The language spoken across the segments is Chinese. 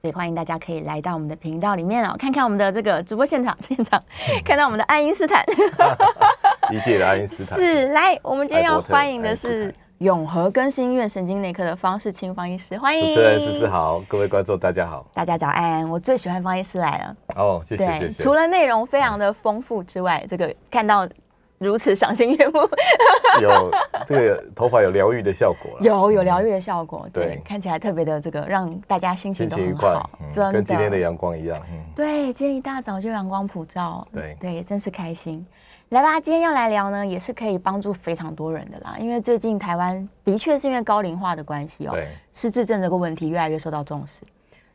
所以欢迎大家可以来到我们的频道里面哦，看看我们的这个直播现场，现场看到我们的爱因斯坦，理解的爱因斯坦。是来，我们今天要欢迎的是永和更新医院神经内科的方世清方医师，欢迎。主持人诗诗好，各位观众大家好，大家早安，我最喜欢方医师来了。哦，谢谢谢谢，除了内容非常的丰富之外，这个看到。如此赏心悦目，有这个头发有疗愈的效果，有有疗愈的效果，对，看起来特别的这个让大家心情都很好，真的。跟今天的阳光一样，对，今天一大早就阳光普照，对对，真是开心。来吧，今天要来聊呢，也是可以帮助非常多人的啦，因为最近台湾的确是因为高龄化的关系哦，失智症这个问题越来越受到重视。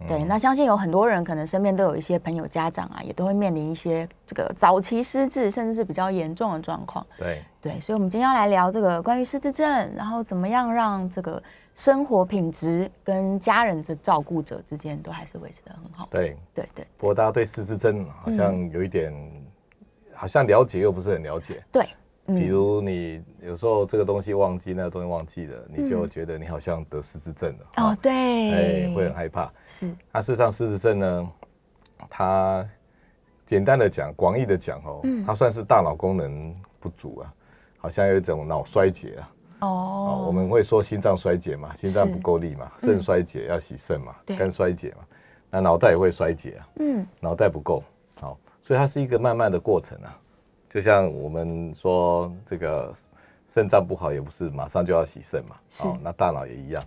对，那相信有很多人可能身边都有一些朋友、家长啊，也都会面临一些这个早期失智，甚至是比较严重的状况。对对，所以，我们今天要来聊这个关于失智症，然后怎么样让这个生活品质跟家人的照顾者之间都还是维持的很好。对对对。不过，大家对失智症好像有一点，好像了解又不是很了解。对。比如你有时候这个东西忘记，那个东西忘记了，你就觉得你好像得失智症了。哦，对，哎，会很害怕。是。那事实上，失智症呢，它简单的讲，广义的讲哦，它算是大脑功能不足啊，好像有一种脑衰竭啊。哦。我们会说心脏衰竭嘛，心脏不够力嘛，肾衰竭要洗肾嘛，肝衰竭嘛，那脑袋也会衰竭啊。嗯。脑袋不够，好，所以它是一个慢慢的过程啊。就像我们说这个肾脏不好，也不是马上就要洗肾嘛。哦，那大脑也一样，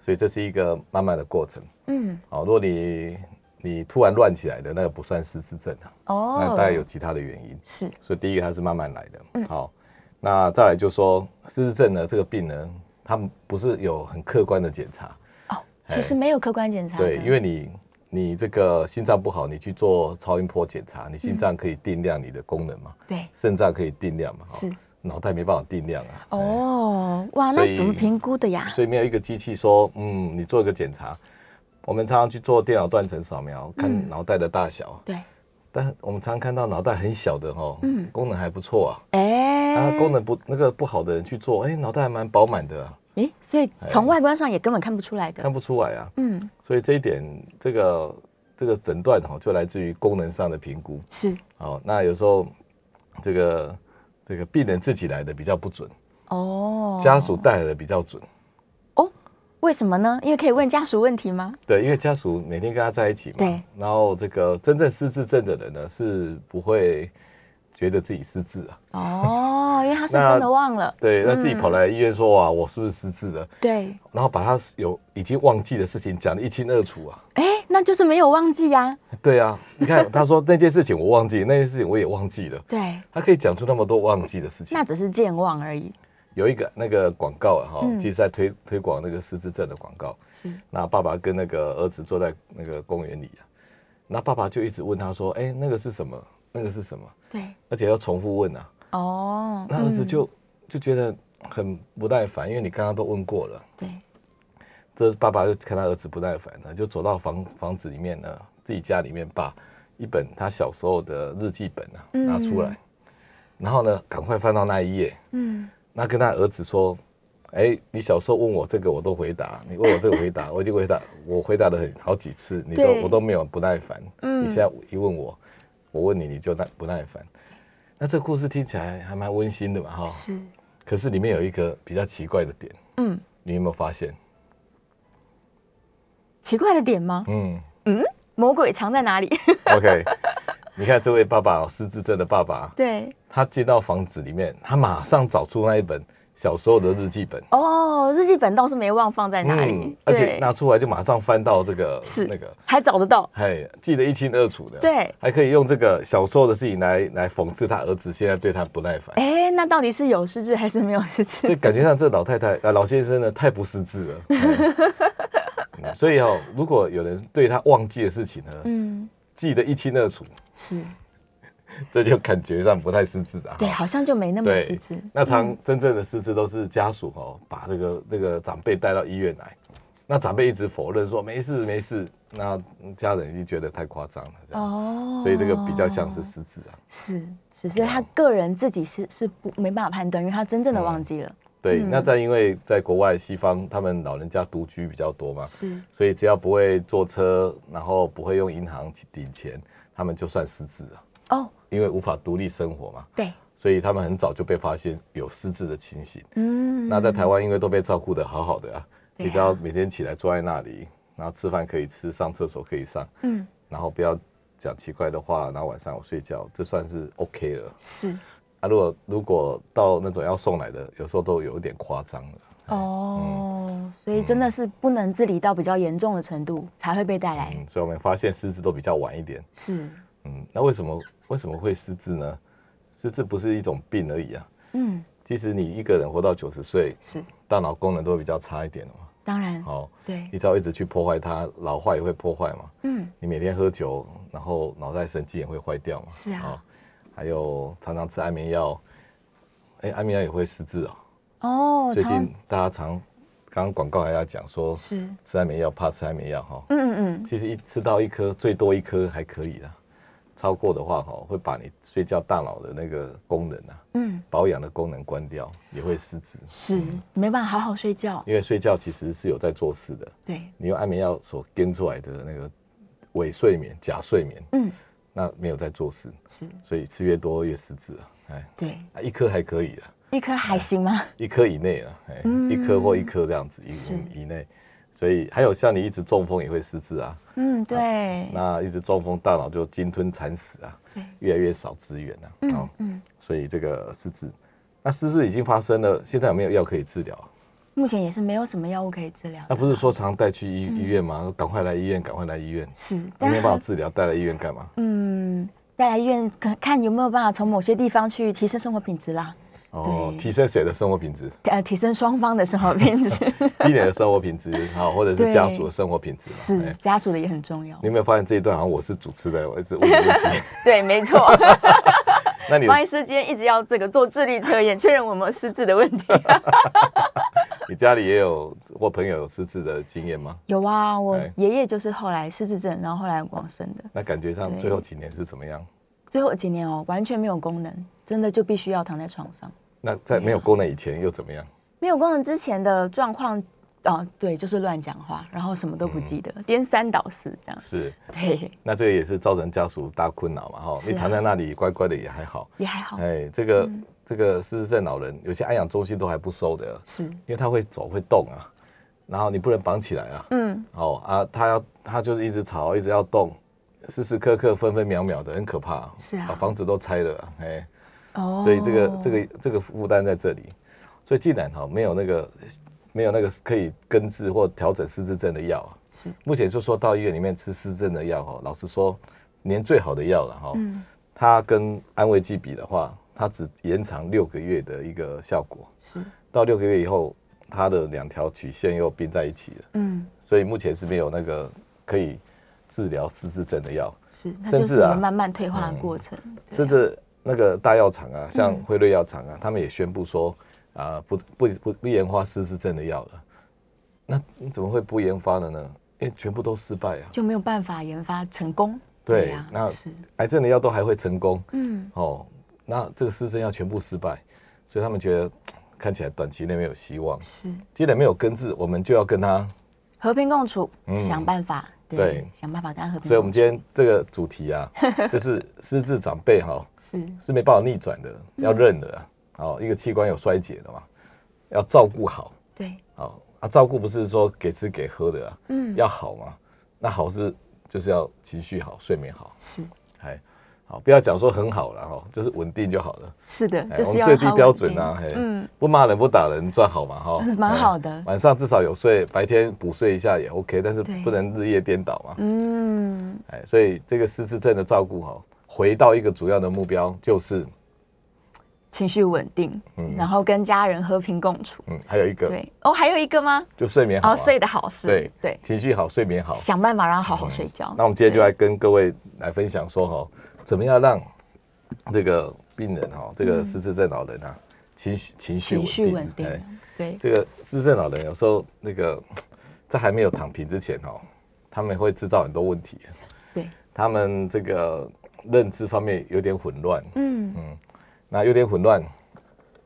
所以这是一个慢慢的过程。嗯，好，如果你你突然乱起来的那个不算失智症啊。哦，那大概有其他的原因。是，所以第一个它是慢慢来的。嗯，好，那再来就说失智症呢，这个病呢，它不是有很客观的检查。哦，其实没有客观检查。对，因为你。你这个心脏不好，你去做超音波检查，你心脏可以定量你的功能嘛？对，肾脏可以定量嘛？是，脑袋没办法定量啊。哦，哇，那怎么评估的呀？所以没有一个机器说，嗯，你做一个检查，我们常常去做电脑断层扫描，看脑袋的大小。对，但我们常常看到脑袋很小的哦，嗯，功能还不错啊。哎，啊，功能不那个不好的人去做，哎，脑袋还蛮饱满的。哎，所以从外观上也根本看不出来的，看不出来啊。嗯，所以这一点，这个这个诊断哈，就来自于功能上的评估。是，哦，那有时候这个这个病人自己来的比较不准，哦，家属带来的比较准。哦，为什么呢？因为可以问家属问题吗？对，因为家属每天跟他在一起嘛。对。然后这个真正失智症的人呢，是不会。觉得自己失智啊？哦，因为他是真的忘了。对，那自己跑来医院说：“哇，我是不是失智了？”对。然后把他有已经忘记的事情讲得一清二楚啊。哎，那就是没有忘记呀。对啊，你看他说那件事情我忘记，那件事情我也忘记了。对。他可以讲出那么多忘记的事情。那只是健忘而已。有一个那个广告啊，哈，其实在推推广那个失智症的广告。是。那爸爸跟那个儿子坐在那个公园里啊，那爸爸就一直问他说：“哎，那个是什么？”那个是什么？对，而且要重复问啊。哦，那儿子就就觉得很不耐烦，因为你刚刚都问过了。对，这爸爸就看他儿子不耐烦了，就走到房房子里面呢，自己家里面把一本他小时候的日记本啊拿出来，然后呢，赶快翻到那一页。嗯，那跟他儿子说：“哎，你小时候问我这个，我都回答。你问我这个回答，我已经回答，我回答了很好几次，你都我都没有不耐烦。嗯，你现在一问我。”我问你，你就耐不耐烦？那这故事听起来还蛮温馨的嘛，哈。是。可是里面有一个比较奇怪的点，嗯，你有没有发现？奇怪的点吗？嗯嗯，魔鬼藏在哪里？OK，你看这位爸爸，失智症的爸爸，对，他进到房子里面，他马上找出那一本。小时候的日记本。哦，日记本倒是没忘放在哪里，而且拿出来就马上翻到这个是那个。还找得到，嘿，记得一清二楚的，对，还可以用这个小时候的事情来来讽刺他儿子现在对他不耐烦。哎，那到底是有失智还是没有失智？所以感觉上这老太太啊老先生呢太不失智了。所以哦，如果有人对他忘记的事情呢，嗯，记得一清二楚，是，这就感觉上不太失智啊。对，好像就没那么对失智。那常真正的失智都是家属哦，把这个这个长辈带到医院来，那长辈一直否认说没事没事，那家人已经觉得太夸张了，这样，哦。所以这个比较像是失智啊。是是，所以他个人自己是是不没办法判断，因为他真正的忘记了。对，嗯。那在因为在国外西方，他们老人家独居比较多嘛，是。所以只要不会坐车，然后不会用银行去顶钱，他们就算失智了，哦，因为无法独立生活嘛，对，所以他们很早就被发现有失智的情形。嗯，那在台湾，因为都被照顾得好好的啊，你只要每天起来坐在那里，然后吃饭可以吃，上厕所可以上，嗯然后不要讲奇怪的话，然后晚上我睡觉，这算是 OK 了。是啊，如果如果到那种要送来的，有时候都有一点夸张了。哦，所以真的是不能自理到比较严重的程度才会被带来。嗯，所以我们发现失智都比较晚一点。是，嗯，那为什么为什么会失智呢？失智不是一种病而已啊。嗯，其实你一个人活到九十岁，是，大脑功能都会比较差一点嘛。当然，好，对你，只要一直去破坏它，老化也会破坏嘛。嗯，你每天喝酒，然后脑袋神经也会坏掉嘛。是啊哦还有常常吃安眠药，哎、安眠药也会失智哦。哦，最近大家常，刚刚广告还要讲说，是，吃安眠药怕吃安眠药哈。嗯嗯嗯，其实一吃到一颗，最多一颗还可以啦。超过的话哈，会把你睡觉大脑的那个功能啊，嗯，保养的功能关掉，也会失智。是没办法好好睡觉。因为睡觉其实是有在做事的，对，你用安眠药所跟出来的那个伪睡眠、假睡眠，嗯，那没有在做事，是，所以吃越多越失智啊。哎，对，啊一颗还可以啊，一颗还行吗？一颗以内啊，哎，嗯。一颗或一颗这样子是。以以内。所以还有像你一直中风也会失智啊，嗯，对，那一直中风，大脑就鲸吞蚕食啊，对，越来越少资源啊，嗯哦，嗯，所以这个失智，那失智已经发生了，现在有没有药可以治疗啊？目前也是没有什么药物可以治疗。那不是说常带去医嗯医院吗？说赶快来医院，赶快来医院，是，没但有办法治疗，带来医院干嘛？嗯，带来医院看看有没有办法从某些地方去提升生活品质啦，哦，提升谁的生活品质？呃，提升双方的生活品质，一点的生活品质，好，或者是家属的生活品质。是哎家属的也很重要你。有没有发现这一段好像我是主持的，我一直 问你问题？对，没错。那你王医师今天一直要这个做智力测验，确认我们失智的问题。你家里也有或朋友有失智的经验吗？有啊，我哎爷爷就是后来失智症，然后后来往生的。那感觉上最后几年是怎么样？最后几年哦，完全没有功能，真的就必须要躺在床上。那在没有功能以前又怎么样？没有功能之前的状况，啊，对，就是乱讲话，然后什么都不记得，颠三倒四这样。是，对，那这个也是造成家属大困扰嘛，哈、是啊。你躺在那里乖乖的也还好，也还好，哎，这个、嗯。这个失智症老人，有些安养中心都还不收的，是，因为他会走会动啊，然后你不能绑起来啊，嗯，哦啊，他要他就是一直吵，一直要动，时时刻刻分分秒秒的，很可怕，是啊把房子都拆了啊，哎，哦所以这个这个这个负担在这里，所以既然哈没有那个没有那个可以根治或调整失智症的药啊，是，目前就说到医院里面吃失智症的药哈，老实说，连最好的药了哈，嗯，它跟安慰剂比的话，它只延长六个月的一个效果，是，到六个月以后，它的两条曲线又并在一起了，嗯，所以目前是没有那个可以治疗失智症的药，是，甚至啊慢慢退化的过程，甚至那个大药厂啊，像嗯辉瑞药厂啊，他们也宣布说啊，不不不不研发失智症的药了。那你怎么会不研发了呢？因为全部都失败啊。就没有办法研发成功。对呀，那，癌症的药都还会成功嗯，哦，那这个失智症药全部失败，所以他们觉得看起来短期内没有希望。是既然没有根治，我们就要跟他。和平共处，嗯想办法，对想办法跟他和平。所以，我们今天这个主题啊，就是失智长辈哈、是是没办法逆转的，要认的啊。好、一个器官有衰竭的嘛，要照顾好。对，好啊，照顾不是说给吃给喝的啊，嗯，要好嘛。那好是就是要情绪好，睡眠好，是哎，好，不要讲说很好了哈，就是稳定就好了。是的，哎就是我们最低标准啊，嘿，嗯，不骂人不打人赚好嘛哈，蛮哎好的晚上至少有睡，白天补睡一下也 OK，但是不能日夜颠倒嘛。嗯，哎，所以这个失智症的照顾哈，回到一个主要的目标就是，情绪稳定，嗯然后跟家人和平共处。嗯，还有一个对，哦，还有一个吗？就睡眠好、睡得好是，对对，情绪好，睡眠好。想办法让他好好睡觉。那我们今天就来跟各位来分享说哈，怎么样让这个病人哈，这个失智症老人啊，情绪情绪情绪稳定哎，对，这个失智症老人有时候那个在还没有躺平之前哦，他们会制造很多问题，对，他们这个认知方面有点混乱，嗯。嗯，那有点混乱，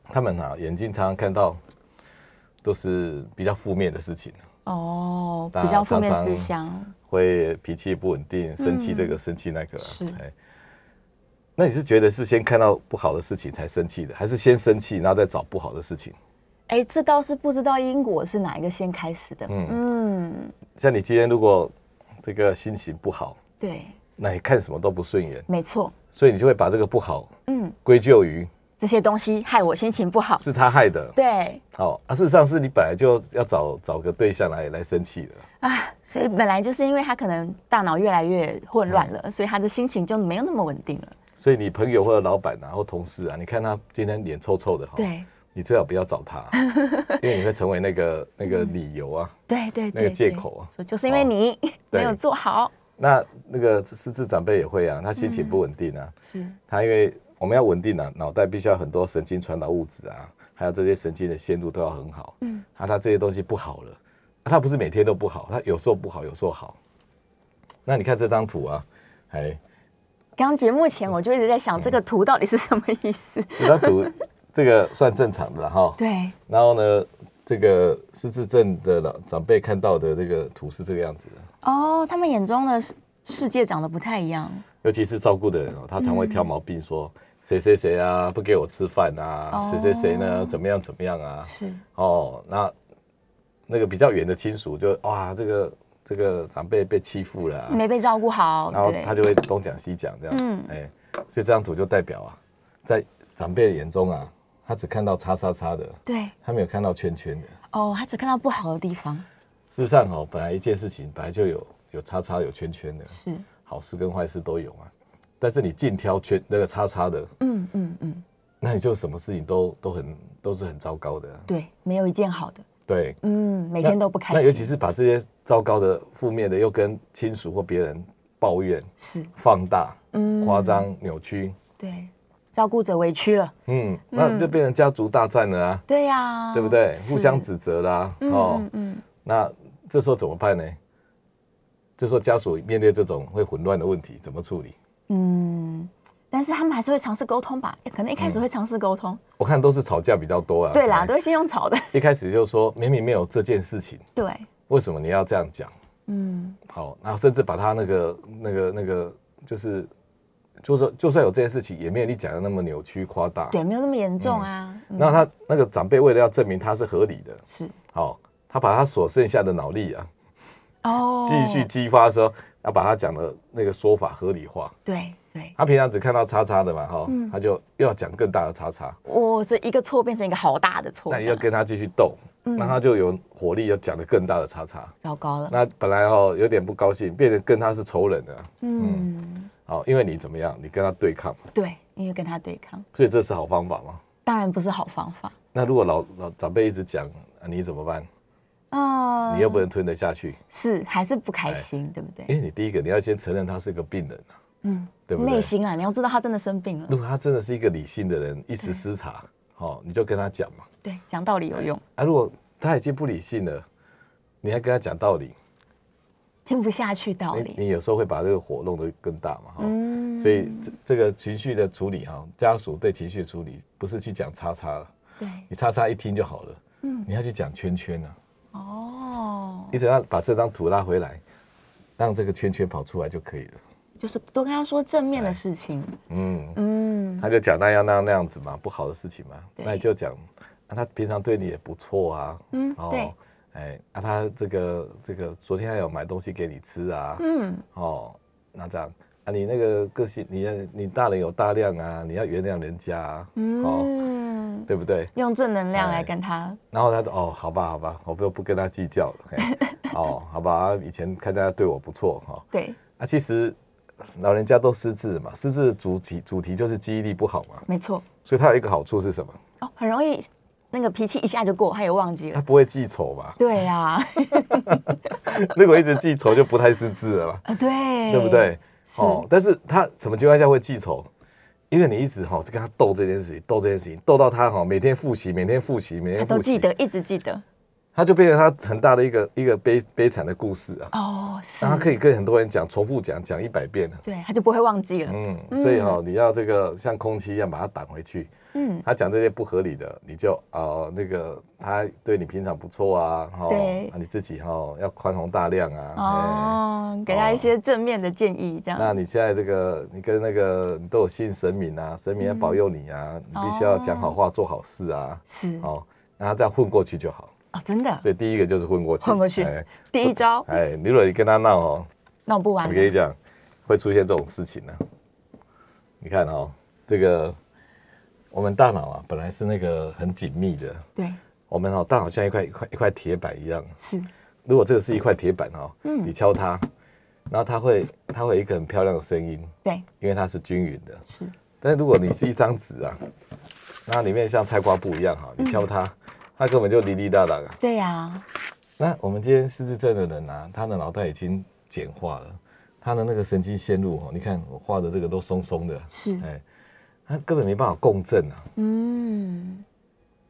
他们啊眼睛常常看到都是比较负面的事情，哦，大比较负面常常思想，会脾气不稳定，生气这个生气那个，是。哎。那你是觉得是先看到不好的事情才生气的，还是先生气然后再找不好的事情？哎，这倒是不知道因果是哪一个先开始的，嗯。嗯，像你今天如果这个心情不好，对，那你看什么都不顺眼，没错，所以你就会把这个不好嗯，归咎于这些东西害我心情不好，是他害的。对。好啊，事实上是你本来就要找找个对象来来生气的。啊，所以本来就是因为他可能大脑越来越混乱了，所以他的心情就没有那么稳定了。所以你朋友或者老板啊，或同事啊，你看他今天脸臭臭的哈，对。你最好不要找他，因为你会成为那个那个理由啊。对对对，那个借口啊。说就是因为你没有做好，那那个失智长辈也会啊，他心情不稳定啊，是。他因为我们要稳定啊，脑袋必须要很多神经传导物质啊，还有这些神经的线路都要很好。嗯，啊，他这些东西不好了，啊他不是每天都不好，他有时候不好，有时候好。那你看这张图啊，哎，刚刚节目前我就一直在想这个图到底是什么意思。这张图这个算正常的了哈。对，然后呢，这个失智症的老长辈看到的这个图是这个样子的，哦，他们眼中的世世界长得不太一样。尤其是照顾的人哦，他常会挑毛病说谁谁谁啊不给我吃饭啊，哦。谁谁谁呢怎么样怎么样啊，是，哦，那那个比较远的亲属就哇这个这个长辈被欺负了、啊，没被照顾好，然后他就会东讲西讲这样，嗯。哎，所以这张图就代表啊，在长辈的眼中啊，他只看到叉叉叉的，对，他没有看到圈圈的。哦，他只看到不好的地方，事实上哦，本来一件事情本来就有有叉叉有圈圈的，是，好事跟坏事都有嘛。但是你尽挑圈那个叉叉的，嗯嗯嗯，那你就什么事情都都很都是很糟糕的。对，没有一件好的，对，嗯，每天都不开心，那尤其是把这些糟糕的、负面的，又跟亲属或别人抱怨、是，放大、嗯。夸张、扭曲，对，照顾者委屈了，嗯，那就变成家族大战了啊，对呀，对不对？互相指责啦，哦。嗯，嗯。那这时候怎么办呢？这时候家属面对这种会混乱的问题，怎么处理？嗯，但是他们还是会尝试沟通吧，可能一开始会尝试沟通，我看都是吵架比较多啊。对啦，哎都会先用吵的，一开始就说明明没有这件事情，对，为什么你要这样讲？嗯，好，然后甚至把他那个那个那个，就是就是说，就算有这件事情，也没有你讲的那么扭曲夸大。对，没有那么严重啊，嗯那他那个长辈为了要证明他是合理的，是好，他把他所剩下的脑力啊，哦，继续激发的时候，要把他讲的那个说法合理化。对对，他平常只看到叉叉的嘛，哈，嗯。他就又要讲更大的叉叉，所以一个错变成一个好大的错，那你要跟他继续斗，嗯。那他就有火力要讲的更大的叉叉。糟糕了，那本来哦有点不高兴，变成跟他是仇人了。嗯，好，因为你怎么样，你跟他对抗。嘛，对，因为跟他对抗，所以这是好方法吗。当然不是好方法，那如果老老长辈一直讲、啊，你怎么办？嗯，你又不能吞得下去，是还是不开心，对不对？因为你第一个你要先承认他是个病人啊，嗯，对不对？内心啊，你要知道他真的生病了。如，果他真的是一个理性的人，一时失察，好、你就跟他讲嘛。对，讲道理有用，啊，如果他已经不理性了，你还跟他讲道理，听不下去道理，你有时候会把这个火弄得更大嘛，哈、嗯。所以这这个情绪的处理哈，家属对情绪的处理不是去讲叉叉了，对，你叉叉一听就好了，嗯。你要去讲圈圈啊，哦，你只要把这张图拉回来，让这个圈圈跑出来就可以了。就是多跟他说正面的事情，嗯，嗯，他就讲那样那样那样子嘛，不好的事情嘛，那你就讲，啊，他平常对你也不错啊，嗯对，哎，啊，他这个这个昨天还有买东西给你吃啊，嗯，哦，那这样。啊，你那个个性，你要你大人有大量啊，你要原谅人家啊，哦，嗯，对不对？用正能量来哎。跟他，然后他说哦，好吧，好吧，我不不跟他计较了，嘿。哦，好吧，啊以前看大家对我不错哈，对，啊，其实老人家都失智嘛，失智的主题主题就是记忆力不好嘛，没错，所以他有一个好处是什么？哦，很容易那个脾气一下就过，他也忘记了，他不会记仇嘛，对呀，如果一直记仇就不太失智了嘛，啊，对，对不？对？哦，但是他什么情况下会记仇？因为你一直哈就跟他斗这件事情，斗这件事情，斗到他哈每天复习，每天复习，每天复习，都记得，一直记得。他就变成他很大的一个一个悲悲惨的故事啊。哦，是他可以跟很多人讲，重复讲，讲一百遍了。对，他就不会忘记了。嗯，所以哈、你要这个像空气一样把它挡回去。嗯，他讲这些不合理的，你就哦、那个他对你平常不错啊，哈、对啊你自己哈、要宽宏大量啊。哎哦，给他一些正面的建议，这样。那你现在这个，你跟那个你都有信神明啊，神明要保佑你啊，你必须要讲好话、做好事啊，是哦哦，然后这样混过去就好。真的。所以第一个就是混过去，混过去。哎，第一招？哎，你如果你跟他闹哦，闹不完。我跟你讲，会出现这种事情呢、你看哦，这个我们大脑啊，本来是那个很紧密的，对，我们哦，大脑像一块一块一块铁板一样。是。如果这个是一块铁板哦，嗯。你敲它，然后它会它会有一个很漂亮的声音，对，因为它是均匀的。是。但是如果你是一张纸啊，那里面像菜瓜布一样哈，你敲它，它根本就滴滴答答啊。对呀，那我们今天失智症的人啊，他的脑袋已经简化了，他的那个神经线路哦，你看我画的这个都松松的，是，哎，他根本没办法共振啊，嗯，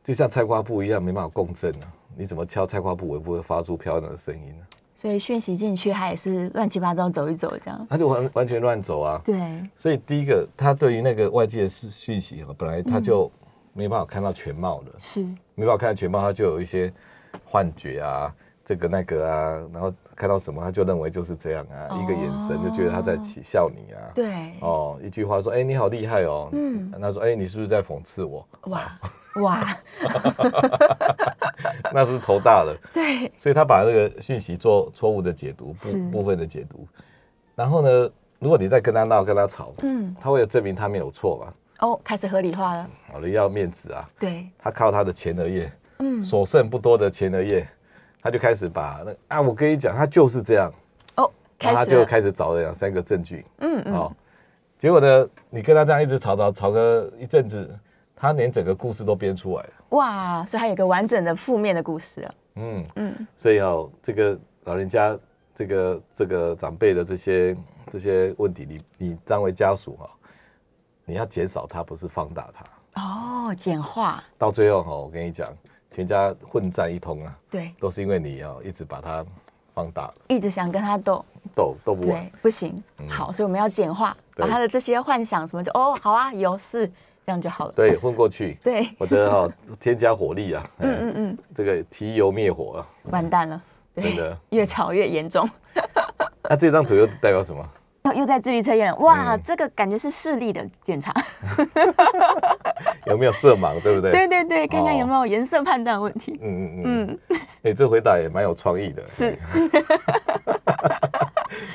就像菜瓜布一样没办法共振啊。你怎么敲菜瓜布，我也不会发出漂亮的声音呢、所以讯息进去，它也是乱七八糟走一走这样。他就完完全乱走啊。对，所以第一个，他对于那个外界的讯讯息哦，本来他就没办法看到全貌的，是，没办法看到全貌，他就有一些幻觉啊，这个那个啊，然后看到什么他就认为就是这样啊，一个眼神就觉得他在起笑你啊。对，哦，一句话说，哎、你好厉害哦。嗯嗯。他说，哎、你是不是在讽刺我？哇哇，那不是头大了。对，所以他把这个讯息做错误的解读，部部分的解读。然后呢，如果你再跟他闹、跟他吵，嗯，他为了证明他没有错嘛，哦，开始合理化了。好了，要面子啊。对，他靠他的前额叶，嗯，所剩不多的前额叶，他就开始把那啊，我跟你讲，他就是这样，哦，开始他就开始找了两三个证据，嗯嗯，哦，结果呢，你跟他这样一直吵吵吵个一阵子，他连整个故事都编出来了，哇，所以还有一个完整的负面的故事啊。嗯，嗯，所以哦，这个老人家这个这个长辈的这些这些问题，你你当为家属哈、你要减少它，不是放大它，哦，简化，到最后哈、我跟你讲，全家混战一通啊，对，都是因为你哦一直把它放大，一直想跟他斗，斗斗不完对。，不行。好，所以我们要简化，把对他的这些幻想什么就哦，好啊，有事，这样就好了。对，混过去，对，我觉得哈、添加火力啊，嗯嗯嗯嗯，这个提油灭火啊。完蛋了，真的越吵越严重。那这张图又代表什么？又又在智力测验，哇，嗯这个感觉是视力的检查。有没有色盲，对不对？对对对，看看哦有没有颜色判断问题。嗯嗯嗯。嗯，哎、这回答也蛮有创意的。是哎。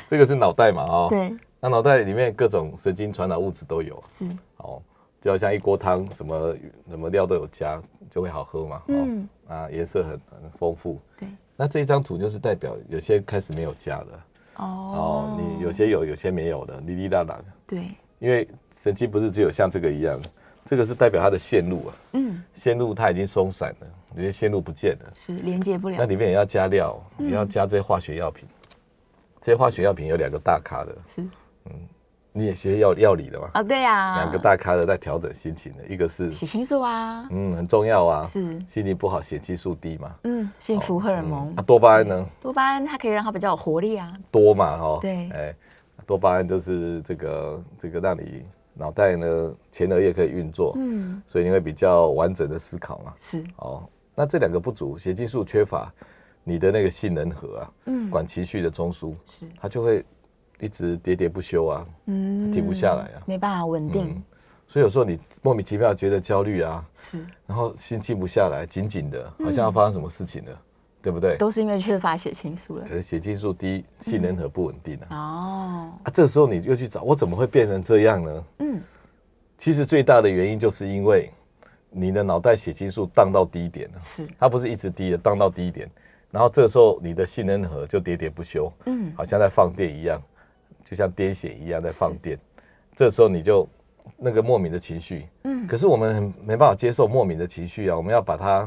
这个是脑袋嘛？哦。。对，那脑袋里面各种神经传导物质都有，是，哦，就好像一锅汤，什么什么料都有加，就会好喝嘛。哦。嗯，啊，颜色很很丰富。对。那这一张图就是代表有些开始没有加了。哦有些有，有些没有的，滴滴答答的。对，因为神经不是只有像这个一样，这个是代表它的线路啊，嗯，线路它已经松散了，有些线路不见了，是连接不了。那里面也要加料，嗯也要加这些化学药品。这些化学药品有两个大咖的，是你也学药药理的嘛？啊，对呀，两个大咖的在调整心情的，一个是血清素啊，嗯很重要啊，是，心情不好血激素低嘛，嗯，幸福荷尔蒙。那、，多巴胺呢？多巴胺它可以让它比较有活力啊。多嘛哈，对。哎，多巴胺就是这个这个让你脑袋呢前额叶可以运作，嗯，所以你会比较完整的思考嘛。是，哦，那这两个不足，血激素缺乏，你的那个性能核啊，嗯，管情绪的中枢，是，它就会一直喋喋不休啊，嗯。停不下来啊。没办法稳定。嗯，所以有时候你莫名其妙觉得焦虑啊，是，然后心静不下来，紧紧的，好像要发生什么事情了，对不对？都是因为缺乏血清素了。可。是血清素低，性能核不稳定啊，哦，啊，这时候你又去找我怎么会变成这样呢？嗯，其实最大的原因就是因为你的脑袋血清素荡到低点了。是，它不是一直低的，荡到低点，然后这个时候你的性能核就喋喋不休，嗯，好像在放电一样，就像癫痫一样在放电。这时候你就那个莫名的情绪，嗯可是我们很没办法接受莫名的情绪啊，我们要把它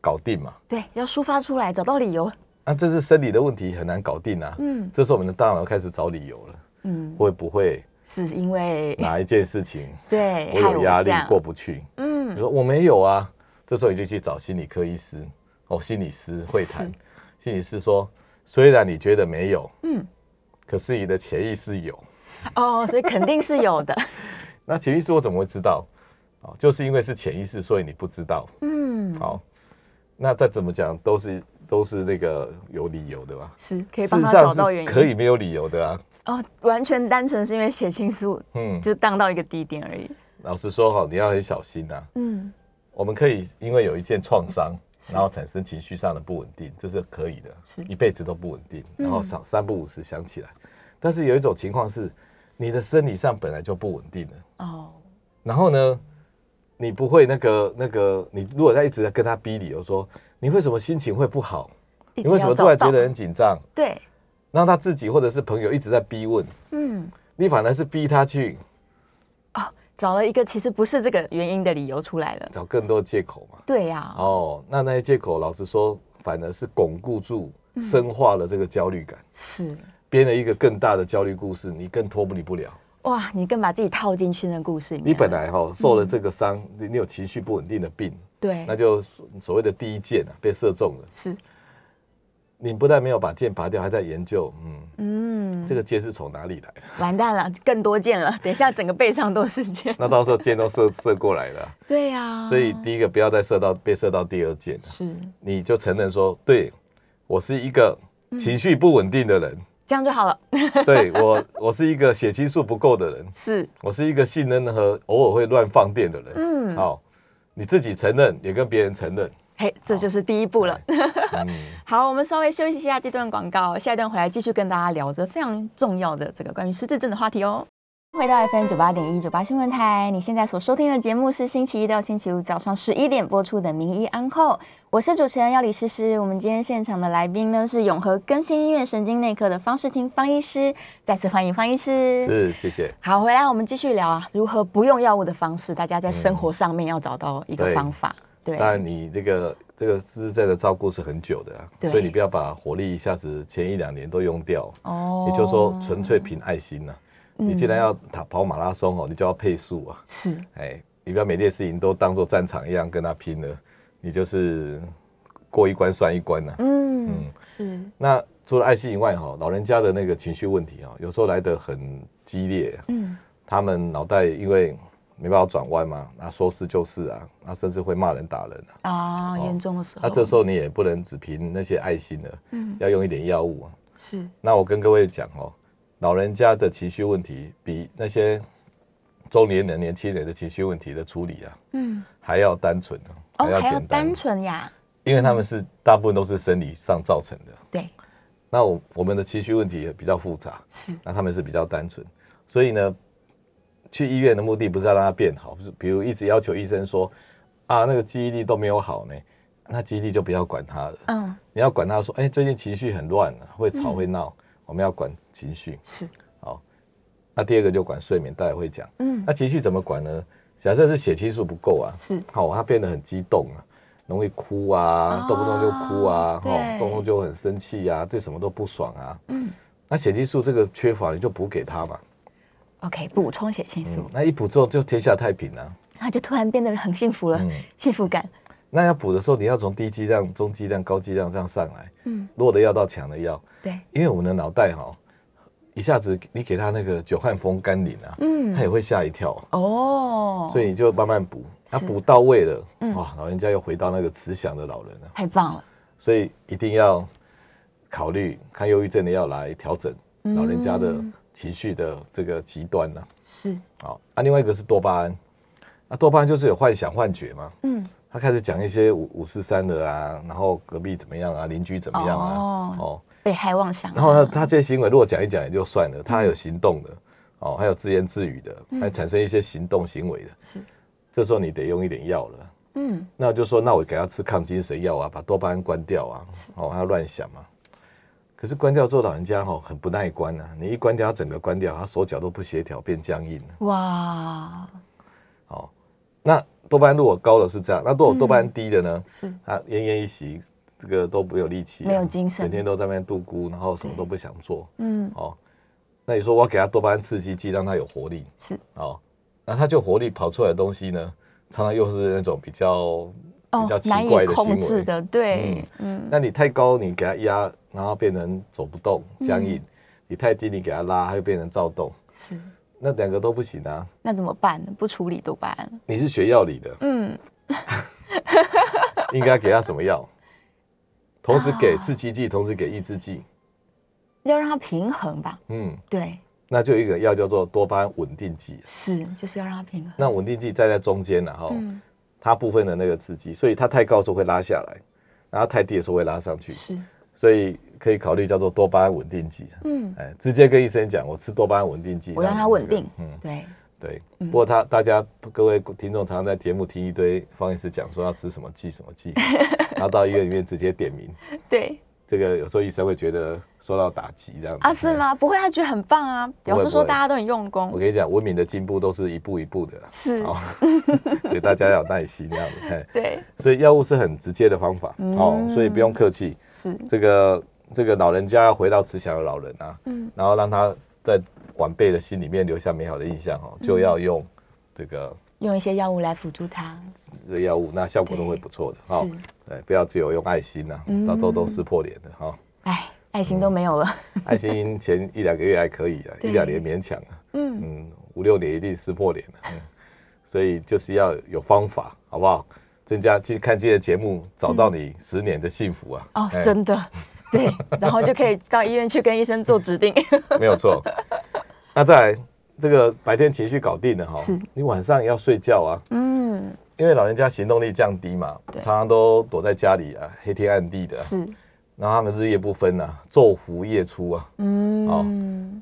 搞定嘛。对，要抒发出来，找到理由。啊，这是生理的问题，很难搞定啊。嗯这时候我们的大脑开始找理由了，嗯，会不会是因为哪一件事情对我有压力过不去？嗯你嗯说我没有啊，这时候你就去找心理科医师哦，心理师会谈，心理师说，虽然你觉得没有，嗯可是你的潜意识有。哦，所以肯定是有的。那潜意识我怎么会知道？哦，就是因为是潜意识，所以你不知道。嗯，好，那再怎么讲都是都是那个有理由的吧。是可以帮他找到原因。可以没有理由的啊。哦，完全单纯是因为血清素嗯，就荡到一个低点而已。老实说哈，你要很小心啊。嗯，我们可以因为有一件创伤，然后产生情绪上的不稳定，这是可以的，是一辈子都不稳定，嗯然后三三不五时想起来。但是有一种情况是，你的生理上本来就不稳定了，哦，然后呢，你不会那个那个，你如果在一直在跟他逼理由说，你为什么心情会不好？你为什么突然觉得很紧张？对？让他自己或者是朋友一直在逼问，嗯，你反而是逼他去哦，找了一个其实不是这个原因的理由出来了。找更多借口嘛。对呀，哦，那那些借口，老实说，反而是巩固住、深化了这个焦虑感，是编了一个更大的焦虑故事，你更脱不离不了。哇，你更把自己套进去那个故事里面。你本来哈、受了这个伤，你你有情绪不稳定的病，对，那就所所谓的第一箭啊被射中了。是你不但没有把箭拔掉，还在研究，嗯，嗯，这个箭是从哪里来的？完蛋了，更多箭了。等一下，整个背上都是箭。那到时候箭都射射过来了啊，对呀，所以第一个不要再射到被射到第二箭，是你就承认说，对我是一个情绪不稳定的人，这样就好了。对我我是一个血清素不够的人，是，我是一个性能和偶尔会乱放电的人。嗯，好，你自己承认，也跟别人承认。嘿，这就是第一步了。嗯，好，我们稍微休息一下这段广告，下一段回来继续跟大家聊着非常重要的这个关于失智症的话题哦。回到 FM 九八点一九八新闻台，你现在所收听的节目是星期一到星期五早上十一点播出的《名医安后》，我是主持人要李诗诗。我们今天现场的来宾呢是永和更新医院神经内科的方世清方医师，再次欢迎方医师。是，谢谢。好，回来我们继续聊啊，如何不用药物的方式，大家在生活上面要找到一个方法。对，当然，你这个这个失智症的照顾是很久的啊，所以你不要把火力一下子前一两年都用掉。哦。也就是说，纯粹凭爱心呐、你既然要跑跑马拉松哦，你就要配速啊。是。哎，你不要每件事情都当做战场一样跟他拼了，你就是过一关算一关呐、嗯嗯。是。那除了爱心以外，哈，老人家的那个情绪问题啊，有时候来得很激烈，嗯。他们脑袋因为没办法转弯嘛，那说是就是啊，那甚至会骂人打人啊。啊，严重的时候，那这时候你也不能只凭那些爱心了，嗯。要用一点药物啊。是。那我跟各位讲哦，老人家的情绪问题比那些中年人、年轻人的情绪问题的处理啊，嗯。还要单纯啊，哦，还要还要简单。单，纯呀，因为他们是大部分都是生理上造成的。对，那我我们的情绪问题也比较复杂，是。那他们是比较单纯，所以呢，去医院的目的不是要让他变好，不是比如一直要求医生说啊那个记忆力都没有好呢，那记忆力就不要管他了，嗯你要管他说，哎、最近情绪很乱啊，会吵会闹，我们要管情绪。是好，那第二个就管睡眠，待会会讲。嗯那情绪怎么管呢？假设是血清素不够啊，是好，他变得很激动啊，容易哭啊，动不动就哭啊，对哦，动不动就很生气啊，对什么都不爽啊。嗯那血清素这个缺乏，你就补给他嘛。，OK，补充血清素。嗯，，那一补之后就天下太平了、他就突然变得很幸福了，嗯，幸福感，那要补的时候，你要从低剂量、中剂量、高剂量这样上来，嗯，弱的药到强的药，对，因为我们的脑袋哈、一下子你给他那个久旱风甘霖啊，嗯。他也会吓一跳。啊、哦，所以你就慢慢补，那是补到位了，嗯。哇，老人家又回到那个慈祥的老人了。太棒了，所以一定要考虑看忧郁症的药来调整老人家的嗯。情绪的这个极端呢、是，好，啊，另外一个是多巴胺，那多巴胺就是有幻想、幻觉嘛，嗯。他开始讲一些五五四三的啊，然后隔壁怎么样啊，邻居怎么样啊，哦。哦，被害妄想。啊，然后呢，他这些行为如果讲一讲也就算了，他还有行动的，哦，还有自言自语的，还产生一些行动行为的，是，这时候你得用一点药了。嗯。那我就说，那我给他吃抗精神药啊，把多巴胺关掉啊，哦，他乱想嘛。可是关掉之后，老人家哦很不耐关啊，你一关掉，他整个关掉，他手脚都不协调，变僵硬了。哇，哦，那多巴胺如果高的是这样，那如果多巴胺低的呢？是。他奄奄一息，这个都没有力气啊、没有精神。整天都在那边度孤，然后什么都不想做。嗯。哦，那你说我要给他多巴胺刺激剂，让他有活力，是。哦，那他就活力跑出来的东西呢，常常又是那种比较比较奇怪的行为。控制的，对，嗯，那你太高，你给他压，然后变成走不动、僵硬；你太低，你给他拉，它又变成躁动。是。那两个都不行啊。那怎么办呢？不处理多巴胺？你是学药理的，嗯，应该给他什么药？同时给啊刺激剂，同时给抑制剂。要让它平衡吧？嗯，对，那就一个药叫做多巴胺稳定剂。是，就是要让它平衡。那稳定剂站在中间然后嗯，它部分的那个刺激，所以它太高的时候会拉下来，然后太低的时候会拉上去，是，所以可以考虑叫做多巴胺稳定剂。嗯，哎，直接跟医生讲，我吃多巴胺稳定剂，我让它稳定。嗯，对，对。嗯不过他大家各位听众常常在节目听一堆方医师讲说要吃什么剂什么剂，然后到医院里面直接点名，对这个有时候医生会觉得受到打击这样子啊，是？吗？不会，他觉得很棒啊，表示说大家都很用功我。跟你讲，文明的进步都是一步一步的，是，好，所以大家要有耐心这样子。对，所以药物是很直接的方法哦，嗯所以不用客气。是，这个这个老人家要回到慈祥的老人啊，嗯然后让他在晚辈的心里面留下美好的印象哦，就要用这个用一些药物来辅助他。这个药物，那效果都会不错的哈是。，对，不要只有用爱心呐、嗯到时候都撕破脸的哈。哎，爱心都没有了。爱心前一两个月还可以啊，一两年勉强啊，嗯，嗯，五六年一定撕破脸所以就是要有方法，好不好？增加去看今天的节目，找到你十年的幸福啊！哦，哎真的，对，然后就可以到医院去跟医生做指定。没有错。那再来，这个白天情绪搞定了哈是，你晚上也要睡觉啊，嗯，因为老人家行动力降低嘛，常常都躲在家里啊，黑天暗地的啊，是，然后他们日夜不分啊，昼伏夜出啊，嗯，哦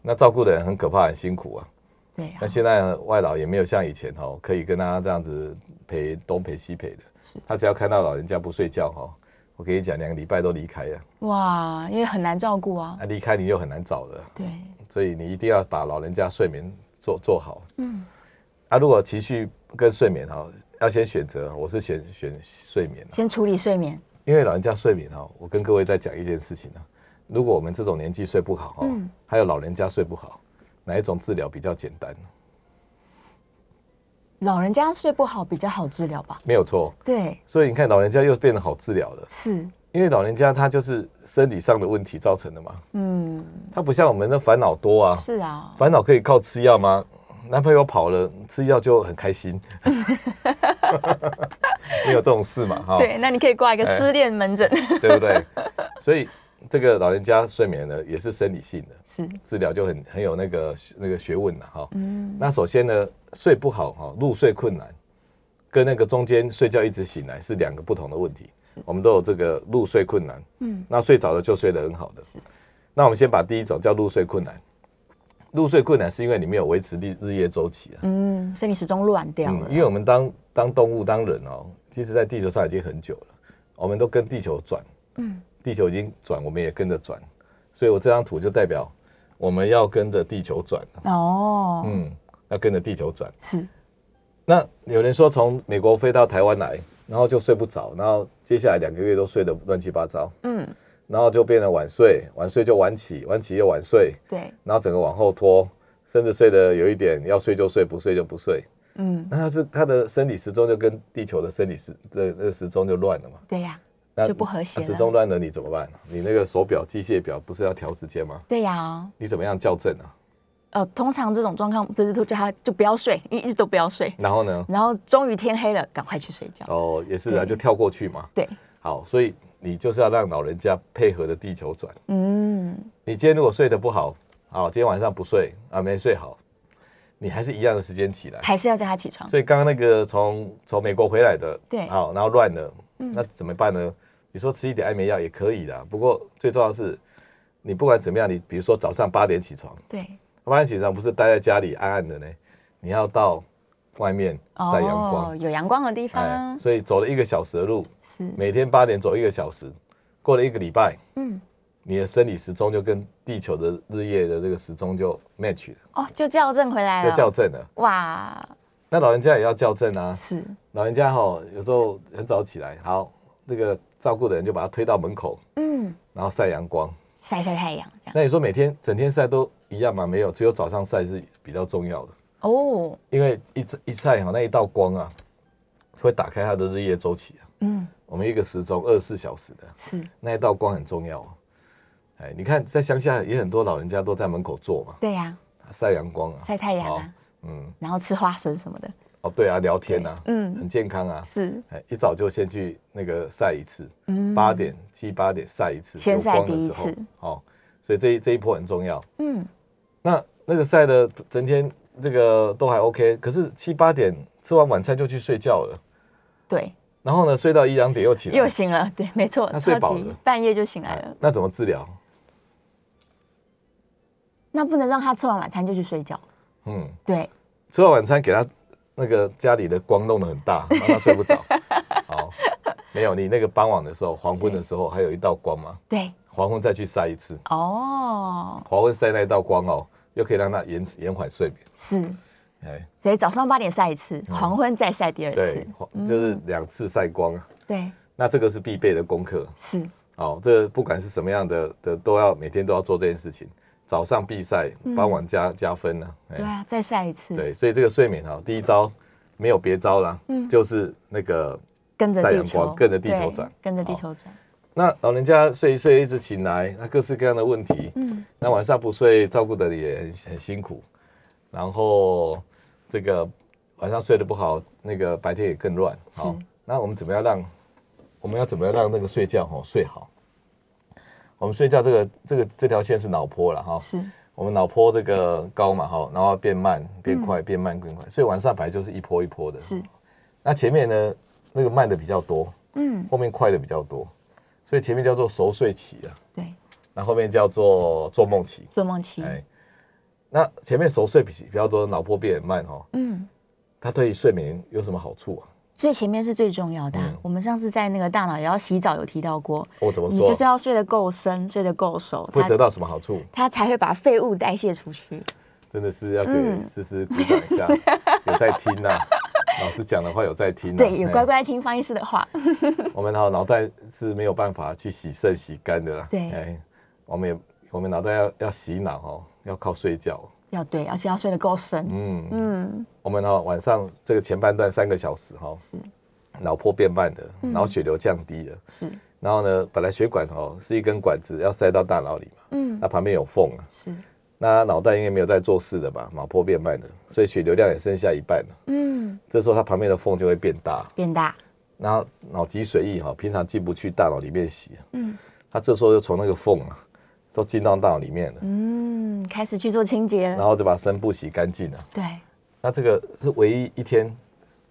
那照顾的人很可怕，很辛苦啊。对啊。那，现在外老也没有像以前哦，可以跟他这样子陪东陪西陪的是，他只要看到老人家不睡觉哈，我跟你讲，两个礼拜都离开了，哇，因为很难照顾啊。啊离开你又很难找的，对，所以你一定要把老人家睡眠做做好。嗯，啊，如果情绪跟睡眠哈，要先选择，我是选选睡眠啊先处理睡眠。因为老人家睡眠哈，我跟各位再讲一件事情啊，如果我们这种年纪睡不好哈，嗯还有老人家睡不好，哪一种治疗比较简单？老人家睡不好比较好治疗吧？没有错，对，所以你看老人家又变得好治疗了，是，因为老人家他就是生理上的问题造成的嘛，嗯，他不像我们的烦恼多啊，是啊，烦恼可以靠吃药吗？男朋友跑了，吃药就很开心，没有这种事嘛，哈，对，那你可以挂一个哎。失恋门诊。对不对？所以这个老人家睡眠呢，也是生理性的，是，治疗就很很有那个那个学问了哈。嗯，那首先呢，睡不好哈，入睡困难，跟那个中间睡觉一直醒来是两个不同的问题。我们都有这个入睡困难，嗯，那睡着了就睡得很好的。那我们先把第一种叫入睡困难。入睡困难是因为你没有维持日日夜周期啊。嗯，生理时钟乱掉了。因为我们当当动物当人哦，其实在地球上已经很久了，我们都跟地球转，嗯，地球已经转，我们也跟着转，所以我这张图就代表我们要跟着地球转，哦，嗯，要跟着地球转。是，那有人说从美国飞到台湾来，然后就睡不着，然后接下来两个月都睡得乱七八糟，嗯，然后就变得晚睡，晚睡就晚起，晚起又晚睡，对，然后整个往后拖，甚至睡得有一点要睡就睡，不睡就不睡。嗯，那他是他的生理时钟就跟地球的生理时的那个时钟就乱了嘛？对呀，那就不和谐那时了钟乱了，你怎么办？你那个手表、机械表不是要调时间吗？对呀。你怎么样校正啊？呃，通常这种状况不是都叫他就不要睡，一一直都不要睡，然后呢？然后终于天黑了，赶快去睡觉。哦，也是啊，对就跳过去嘛。对，好，所以你就是要让老人家配合着地球转。嗯，你今天如果睡得不好，好，今天晚上不睡啊，没睡好，你还是一样的时间起来。还是要叫他起床。所以刚刚那个从从美国回来的，对好，然后乱了，嗯那怎么办呢？你说吃一点安眠药也可以的，不过最重要的是，你不管怎么样，你比如说早上八点起床，对，八点起床不是待在家里暗暗的呢，你要到外面晒阳光，哦，有阳光的地哎方，所以走了一个小时的路，是，每天八点走一个小时，过了一个礼拜，嗯，你的生理时钟就跟地球的日夜的这个时钟就 match 了，哦，就校正回来就了。校正了。哇，那老人家也要校正啊，是，老人家哈有时候很早起来，好，这个照顾的人就把他推到门口，嗯，然后晒阳光，晒晒太阳这样。那你说每天整天晒都一样吗？没有，只有早上晒是比较重要的，哦，因为一一晒哈，那一道光啊，会打开它的日夜周期啊。嗯，我们一个时钟二十四小时的是，那一道光很重要啊。哎，你看在乡下也很多老人家都在门口坐嘛，对呀，晒阳光啊，晒太阳啊，嗯，然后吃花生什么的，哦对啊，聊天啊，嗯。很健康啊。是，哎，一早就先去那个晒一次，嗯。八点七八点晒一次，有先晒光的时候。第一次，哦，所以这一这一波很重要。嗯，那那个晒的整天这个都还 OK，可是七八点吃完晚餐就去睡觉了，对，然后呢睡到一两点又起来，又醒了，对，没错，他睡饱了。半夜就醒来了，那怎么治疗？那不能让他吃完晚餐就去睡觉，嗯，对，吃完晚餐给他那个家里的光弄得很大，让他睡不着。好，没有你那个傍晚的时候，黄昏的时候还有一道光嘛，对，黄昏再去晒一次，哦，黄昏晒那一道光哦，又可以让它延延缓睡眠。是，哎，所以早上八点晒一次，黄昏再晒第二次，，黄就是两次晒光啊。对，那这个是必备的功课。是，哦，这不管是什么样的的，都要每天都要做这件事情。早上必晒，傍晚加加分呢、哎。对啊，再晒一次，对，所以这个睡眠哈，第一招没有别招啦，就是那个跟着地球，光跟着地球对转跟着地球转，那老人家睡一睡一直醒来，那各式各样的问题，嗯，那晚上不睡，照顾的也很很辛苦，然后这个晚上睡得不好，那个白天也更乱。好，那我们怎么样让我们要怎么样让那个睡觉哈睡好？我们睡觉这个这个这条线是脑波了哈，是，我们脑波这个高嘛哈，然后变慢变快，变慢变快，所以晚上本来就是一波一波的。是，那前面呢那个慢的比较多，嗯，后面快的比较多，所以前面叫做熟睡期啊，对，那后面叫做做梦期。做梦期，哎，那前面熟睡比比较多，脑波变很慢哦，嗯，它对于睡眠有什么好处啊？最前面是最重要的啊、嗯我们上次在那个大脑也要洗澡有提到过，我怎么说？你就是要睡得够深，睡得够熟，它会得到什么好处？它才会把废物代谢出去。真的是要给嗯思思鼓掌一下，有在听呐、老师讲的话有在听、啊，对，有哎乖乖听方医师的话。我们好脑袋是没有办法去洗肾洗肝的啦。对。哎，我们也我们脑袋要要洗脑哦，要靠睡觉。要对，而且要睡得够深。嗯，嗯，我们哈晚上这个前半段三个小时哈，是。脑波变慢的，嗯。然后血流降低了，是，然后呢，本来血管哦是一根管子要塞到大脑里嘛，嗯。那旁边有缝啊，是，那脑袋因为没有在做事的嘛，脑波变慢了，所以血流量也剩下一半了。嗯，这时候它旁边的缝就会变大，变大。然后脑脊髓液哈，平常进不去大脑里面洗，嗯。它这时候就从那个缝啊，都进到大脑里面了，嗯，开始去做清洁。然后就把深部洗干净了。对，那这个是唯一一天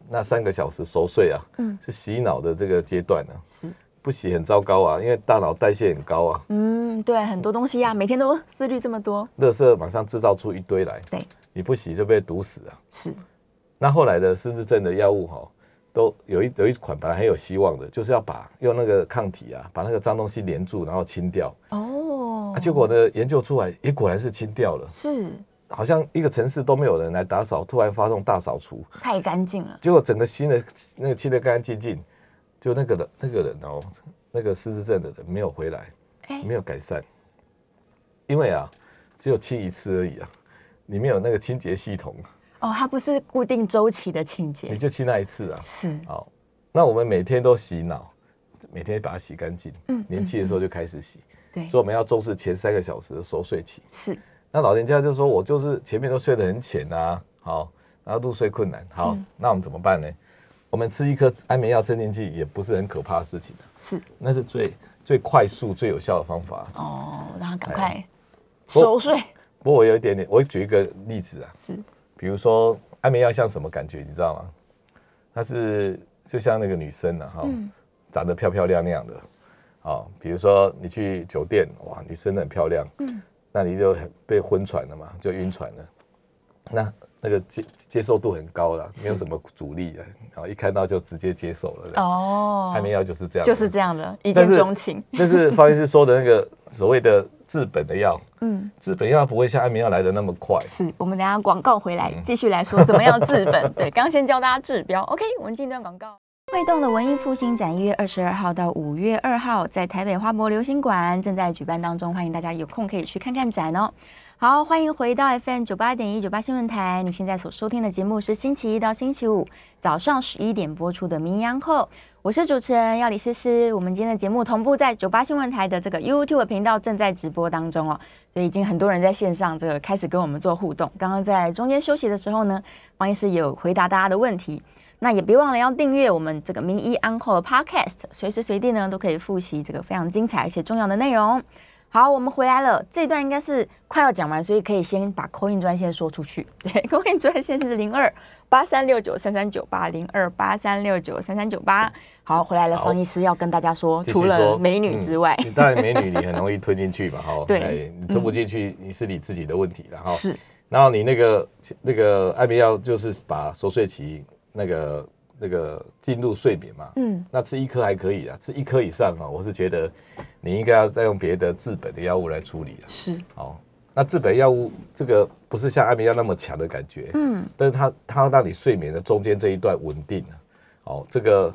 那三个小时熟睡啊，嗯。是洗脑的这个阶段呢、啊，是，不洗很糟糕啊，因为大脑代谢很高啊，嗯，对，很多东西呀、每天都思虑这么多。垃圾马上制造出一堆来，对，你不洗就被毒死啊。是，那后来的失智症的药物哈、都有一有一款本来很有希望的，就是要把用那个抗体啊，把那个脏东西连住，然后清掉。哦啊，结果呢，研究出来也果然是清掉了，是好像一个城市都没有人来打扫，突然发动大扫除，太干净了。结果整个新的那个清的干干净净，就那个人那个人哦，那个失智症的人没有回来，哎没有改善，因为啊，只有清一次而已啊，你没有那个清洁系统，哦，它不是固定周期的清洁你，就清那一次啊。是好，那我们每天都洗脑，每天把它洗干净。嗯年轻的时候就开始洗，对，所以我们要重视前三个小时的熟睡期。是那老人家就说我就是前面都睡得很浅啊，好，然后入睡困难。好，嗯那我们怎么办呢？我们吃一颗安眠药镇定剂也不是很可怕的事情的，是。那是最最快速、最有效的方法。哦，让他赶快哎熟睡。不过我有一点点，我举一个例子啊，是。比如说安眠药像什么感觉，你知道吗？它是就像那个女生啊，哈、嗯。长得漂漂亮亮的，哦，比如说你去酒店，哇，女生很漂亮，嗯。那你就很被昏船了嘛，就晕船了，那那个接接受度很高了，没有什么阻力啊，然后一看到就直接接受了。哦，哦，安眠药就是这样，就是这样的，一见钟情。但是方医师说的那个所谓的治本的药，嗯，治本药不会像安眠药来的那么快。是我们等下广告回嗯来继续来说怎么样治本。对，刚刚先教大家治标。OK，我们进一段广告。会动的文艺复兴展一月二十二号到五月二号，在台北花博流行馆正在举办当中，欢迎大家有空可以去看看展哦。好，欢迎回到 FM 九八点一九八新闻台。你现在所收听的节目是星期一到星期五早上十一点播出的《名扬后》，我是主持人要李诗诗。我们今天的节目同步在九八新闻台的这个 YouTube 频道正在直播当中哦，所以已经很多人在线上这个开始跟我们做互动。刚刚在中间休息的时候呢，王医师有回答大家的问题。那也别忘了要订阅我们这个名医安后的 Podcast，随时随地呢都可以复习这个非常精彩而且重要的内容。好，我们回来了，这段应该是快要讲完，所以可以先把扣印专线说出去。对，扣印专线是零二八三六九三三九八零二八三六九三三九八。好，回来了，方医师要跟大家说，除了美女之外，你当然美女你很容易吞进去嘛，哈，对，你吞不进去，你是你自己的问题了，哈。是，然后你那个那个安眠药就是把熟睡期那个。那个进入睡眠嘛，嗯，那吃一颗还可以啊，吃一颗以上啊，我是觉得你应该要再用别的治本的药物来处理啊。是，哦，那治本药物这个不是像安眠药那么强的感觉，嗯，但是它它让你睡眠的中间这一段稳定啊，哦，这个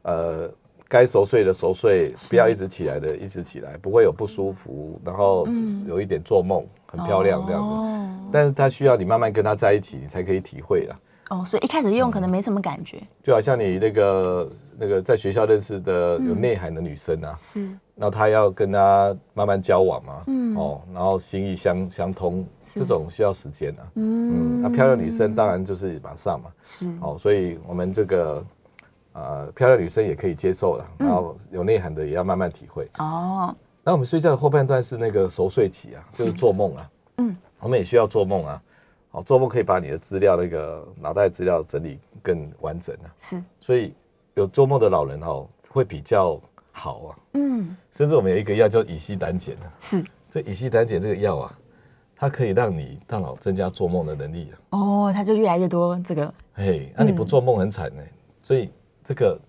呃该熟睡的熟睡，不要一直起来的一直起来，不会有不舒服，然后有一点做梦很漂亮这样子，但是它需要你慢慢跟他在一起，你才可以体会了。哦，所以一开始用可能没什么感觉，就好像你那个那个在学校认识的有内涵的女生啊，是，那她要跟她慢慢交往嘛，嗯，哦，然后心意相相通，这种需要时间啊，嗯，那漂亮女生当然就是马上嘛，是，哦，所以我们这个呃漂亮女生也可以接受了，然后有内涵的也要慢慢体会，哦，那我们睡觉的后半段是那个熟睡期啊，就是做梦啊，嗯，我们也需要做梦啊。哦，做梦可以把你的资料那个脑袋资料整理更完整啊。是，所以有做梦的老人哦，会比较好啊。嗯，甚至我们有一个药叫乙烯胆碱啊。是，这乙烯胆碱这个药啊，它可以让你大脑增加做梦的能力啊。哦，它就越来越多这个。嘿，那你不做梦很惨呢。所以这个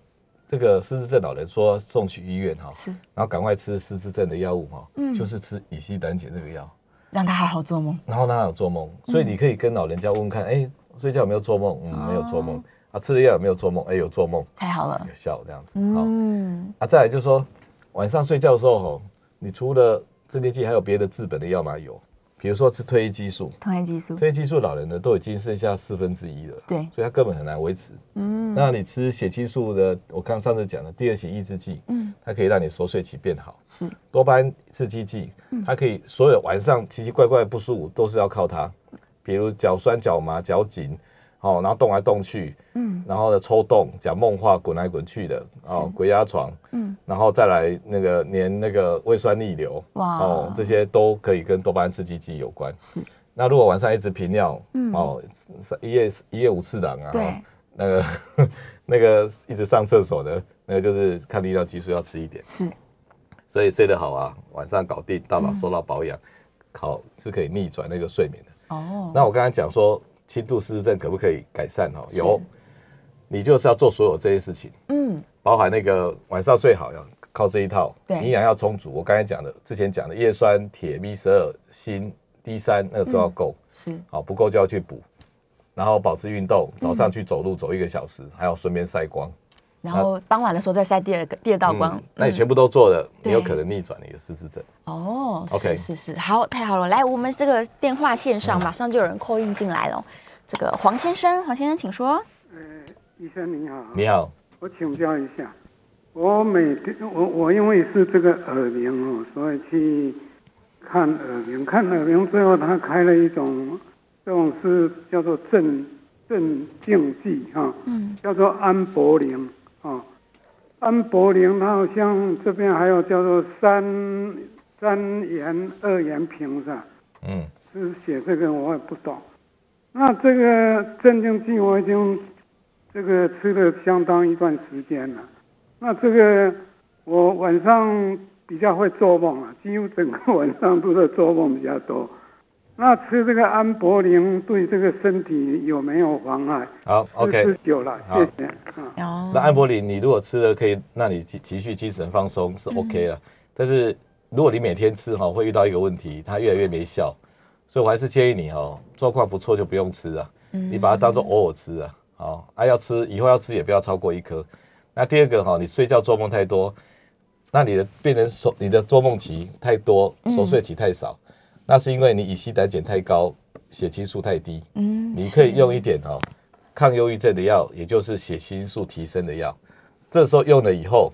这个失智症老人说送去医院哈，是，然后赶快吃失智症的药物哈，嗯，就是吃乙烯胆碱这个药。让他好好做梦，然后让他有做梦，所以你可以跟老人家问问看，哎，睡觉有没有做梦？嗯，没有做梦。啊，吃了药有没有做梦？哎，有做梦。太好了，笑这样子。嗯，啊，再来就是说，晚上睡觉的时候，吼，你除了镇定剂，还有别的治本的药吗？有。比如说吃褪黑激素，褪黑激素，褪黑激素老人呢都已经剩下四分之一了，对，所以他根本很难维持。嗯，那你吃血激素的，我刚上次讲的第二型抑制剂，嗯，它可以让你熟睡期变好。是多巴胺刺激剂，它可以所有晚上奇奇怪怪不舒服都是要靠它，比如脚酸、脚麻、脚紧。哦，然后动来动去，嗯，然后呢抽动、讲梦话、滚来滚去的，哦，鬼压床，嗯，然后再来那个连那个胃酸逆流，哇，哦，这些都可以跟多巴胺刺激剂有关。是，那如果晚上一直频尿，嗯，哦，一夜一夜五次郎啊，对，那个那个一直上厕所的，那个就是抗利尿激素要吃一点。是，所以睡得好啊，晚上搞定，大脑受到保养，好是可以逆转那个睡眠的。哦，那我刚才讲说。轻度失智症可不可以改善？哈，有，你就是要做所有这些事情，嗯，包含那个晚上睡好要靠这一套，对，营养要充足。我刚才讲的，之前讲的叶酸、铁、B 十二、锌、D 三，那个都要够，是，好不够就要去补，然后保持运动，早上去走路走一个小时，还要顺便晒光。然后傍晚的时候再晒第二个第二道光，那你全部都做了，你有可能逆转你的失智症。哦，OK，是是是，好，太好了，来，我们这个电话线上马上就有人扣印进来了。这个黄先生，黄先生，请说。呃，医生你好。你好。我请教一下，我每天我我因为是这个耳鸣哦，所以去看耳鸣，看耳鸣最后他开了一种，这种是叫做镇镇静剂哈，嗯，叫做安博林。哦，安柏林，它好像这边还有叫做三三盐二盐平是吧？嗯，是写这个我也不懂。那这个镇静剂我已经这个吃了相当一段时间了。那这个我晚上比较会做梦啊，几乎整个晚上都在做梦比较多。那吃这个安柏林对这个身体有没有妨碍？好，OK，吃久了，谢谢。那安柏林你如果吃了可以让你情情绪精神放松是 OK 了，但是如果你每天吃哈，会遇到一个问题，它越来越没效，所以我还是建议你哈，状况不错就不用吃啊，你把它当做偶尔吃啊，好，啊要吃以后要吃也不要超过一颗。那第二个哈，你睡觉做梦太多，那你的变成熟，你的做梦期太多，熟睡期太少，那是因为你乙烯胆碱太高，血清素太低。嗯，你可以用一点哦抗忧郁症的药，也就是血清素提升的药。这时候用了以后，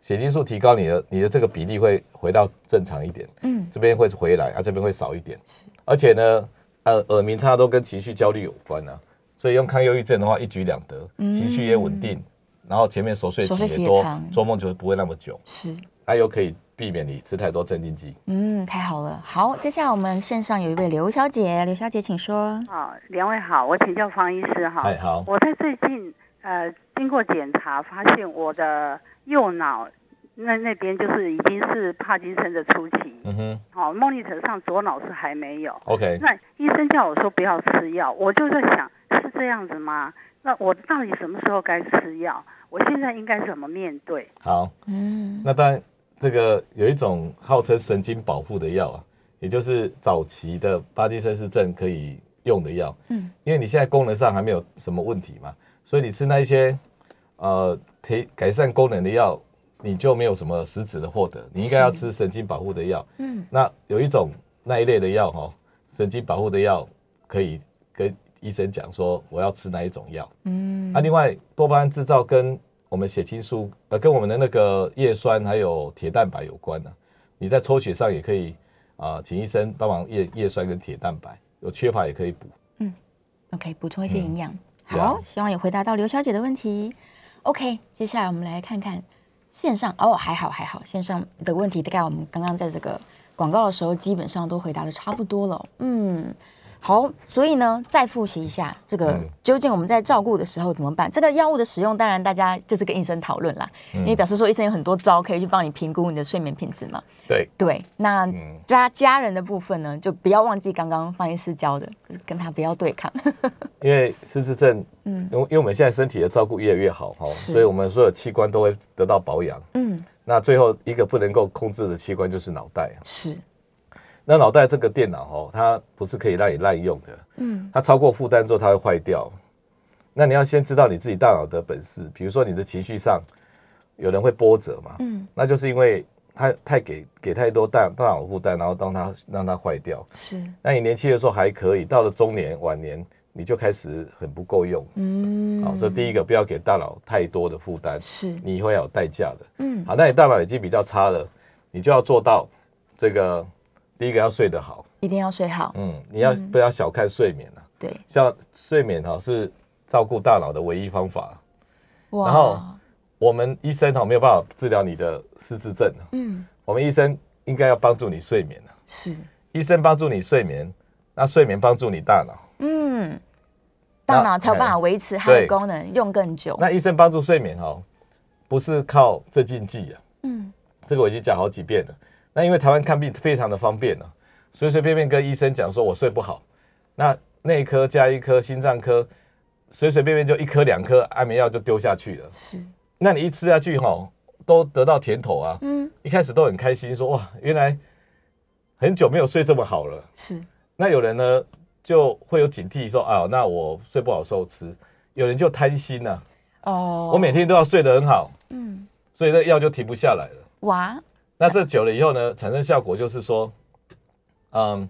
血清素提高，你的你的这个比例会回到正常一点。嗯，这边会回来，啊，这边会少一点。是，而且呢，呃，耳鸣它都跟情绪焦虑有关啊，所以用抗忧郁症的话一举两得，情绪也稳定，然后前面熟睡期期也多做梦就不会那么久，是，还有可以避免你吃太多镇定剂。嗯，太好了。好，接下来我们线上有一位刘小姐，刘小姐请说。好，两位好，我请教方医师哈。哎，好，我在最近呃经过检查，发现我的右脑那那边就是已经是帕金森的初期。嗯哼好，monitor 上左脑是还没有。，OK，那医生叫我说不要吃药，我就在想是这样子吗？那我到底什么时候该吃药？我现在应该怎么面对？好。嗯，那当然，这个有一种号称神经保护的药啊，也就是早期的帕金森氏症可以用的药。嗯，因为你现在功能上还没有什么问题嘛，所以你吃那一些呃提改善功能的药，你就没有什么实质的获得。你应该要吃神经保护的药。嗯，那有一种那一类的药哈、神经保护的药可以跟医生讲说我要吃哪一种药。嗯，啊，另外多巴胺制造跟我们血清素呃跟我们的那个叶酸还有铁蛋白有关呢、你在抽血上也可以啊、请医生帮忙叶叶酸跟铁蛋白，有缺乏也可以补。嗯 OK，补充一些营养。嗯好希望也回答到刘小姐的问题。OK，接下来我们来看看线上哦，还好还好，线上的问题大概我们刚刚在这个广告的时候基本上都回答的差不多了。嗯，好，所以呢，再复习一下这个嗯究竟我们在照顾的时候怎么办？这个药物的使用，当然大家就是跟医生讨论啦，因为表示说医生有很多招可以去帮你评估你的睡眠品质嘛。对，对，那嗯家家人的部分呢，就不要忘记刚刚方医师教的，就是跟他不要对抗。因为失智症，嗯因为因为我们现在身体的照顾越来越好哈，所以我们所有器官都会得到保养。嗯，那最后一个不能够控制的器官就是脑袋。是，那脑袋这个电脑哦，它不是可以让你滥用的，嗯它超过负担之后它会坏掉。那你要先知道你自己大脑的本事，比如说你的情绪上有人会波折嘛，嗯，那就是因为他太给给太多大大脑负担，然后让它让它坏掉。是，那你年轻的时候还可以，到了中年晚年你就开始很不够用。嗯，好，这第一个不要给大脑太多的负担，是，你会有代价的。嗯，好，那你大脑已经比较差了，你就要做到这个第一个要睡得好，一定要睡好。嗯，你要不要小看睡眠啊？对，像睡眠哈、是照顾大脑的唯一方法。哇然后我们医生哈、没有办法治疗你的失智症，嗯，我们医生应该要帮助你睡眠啊。是，医生帮助你睡眠，那睡眠帮助你大脑。嗯，大脑才有办法维持它的功能，用更久。那医生帮助睡眠哈、不是靠镇静剂啊，嗯，这个我已经讲好几遍了。那因为台湾看病非常的方便啊，随随便便跟医生讲说我睡不好，那内科加一科心脏科，随随便便就一颗两颗安眠药就丢下去了。是，那你一吃下去哈、都得到甜头啊，嗯，一开始都很开心，说哇，原来很久没有睡这么好了。是，那有人呢就会有警惕说啊，那我睡不好的时候吃，有人就贪心呐、哦，我每天都要睡得很好，嗯，所以这药就停不下来了。哇，那这久了以后呢，产生效果就是说，嗯，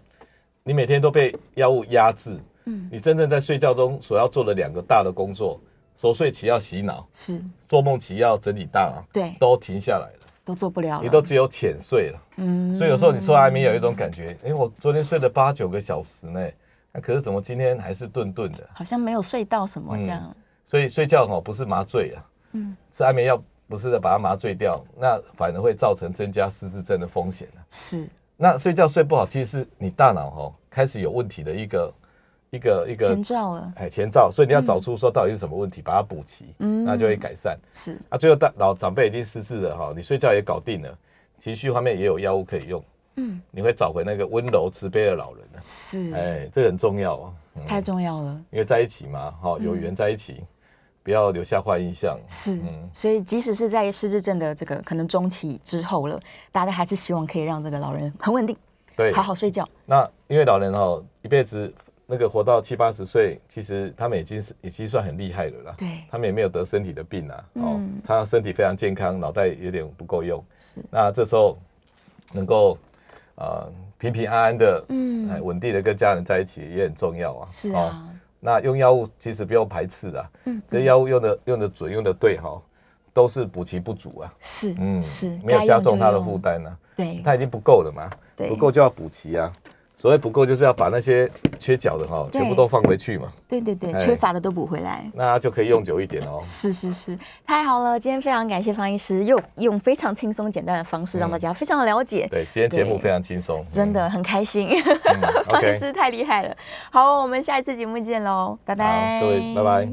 你每天都被药物压制，嗯，你真正在睡觉中所要做的两个大的工作，熟睡期要洗脑，是，做梦期要整理大脑，对，都停下来了，都做不了了。你都只有浅睡了。嗯所以有时候你吃完安眠有一种感觉，哎、我昨天睡了八九个小时呢，那可是怎么今天还是顿顿的？好像没有睡到什么嗯这样。所以睡觉哦不是麻醉啊，嗯，是安眠药不是的把它麻醉掉，那反而会造成增加失智症的风险啊。是，那睡觉睡不好，其实是你大脑哦开始有问题的一个一个一个前兆了。哎前兆，所以你要找出说到底是什么问题，把它补齐，嗯。那就会改善。是，啊，最后大老长辈已经失智了哈，你睡觉也搞定了，情绪方面也有药物可以用，嗯，你会找回那个温柔慈悲的老人的。是，哎，这个很重要哦，嗯。太重要了。因为在一起嘛，哈，有缘在一起，不要留下坏印象。是，嗯所以即使是在失智症的这个可能中期之后了，大家还是希望可以让这个老人很稳定，对，好好睡觉。那因为老人哦，一辈子那个活到七八十岁，其实他们已经是已经算很厉害了啦。对，他们也没有得身体的病啊，哦嗯，常常身体非常健康，脑袋有点不够用。是那这时候能够呃平平安安的，嗯哎，稳定的跟家人在一起也很重要啊。哦是啊，那用药物其实不用排斥啊，嗯这些药物用的用的准，用的对哈，都是补其不足啊。是嗯，是，没有加重他的负担呢，对，他已经不够了嘛，对。不够就要补齐啊。所谓不够，就是要把那些缺角的哈，全部都放回去嘛，对对对，哎缺乏的都补回来。那就可以用久一点哦。是是是，太好了！今天非常感谢方医师，又用非常轻松简单的方式让大家非常的了解，对，今天节目非常轻松，真的很开心。方医师太厉害了。好，我们下一次节目见喽，拜拜。各位拜拜。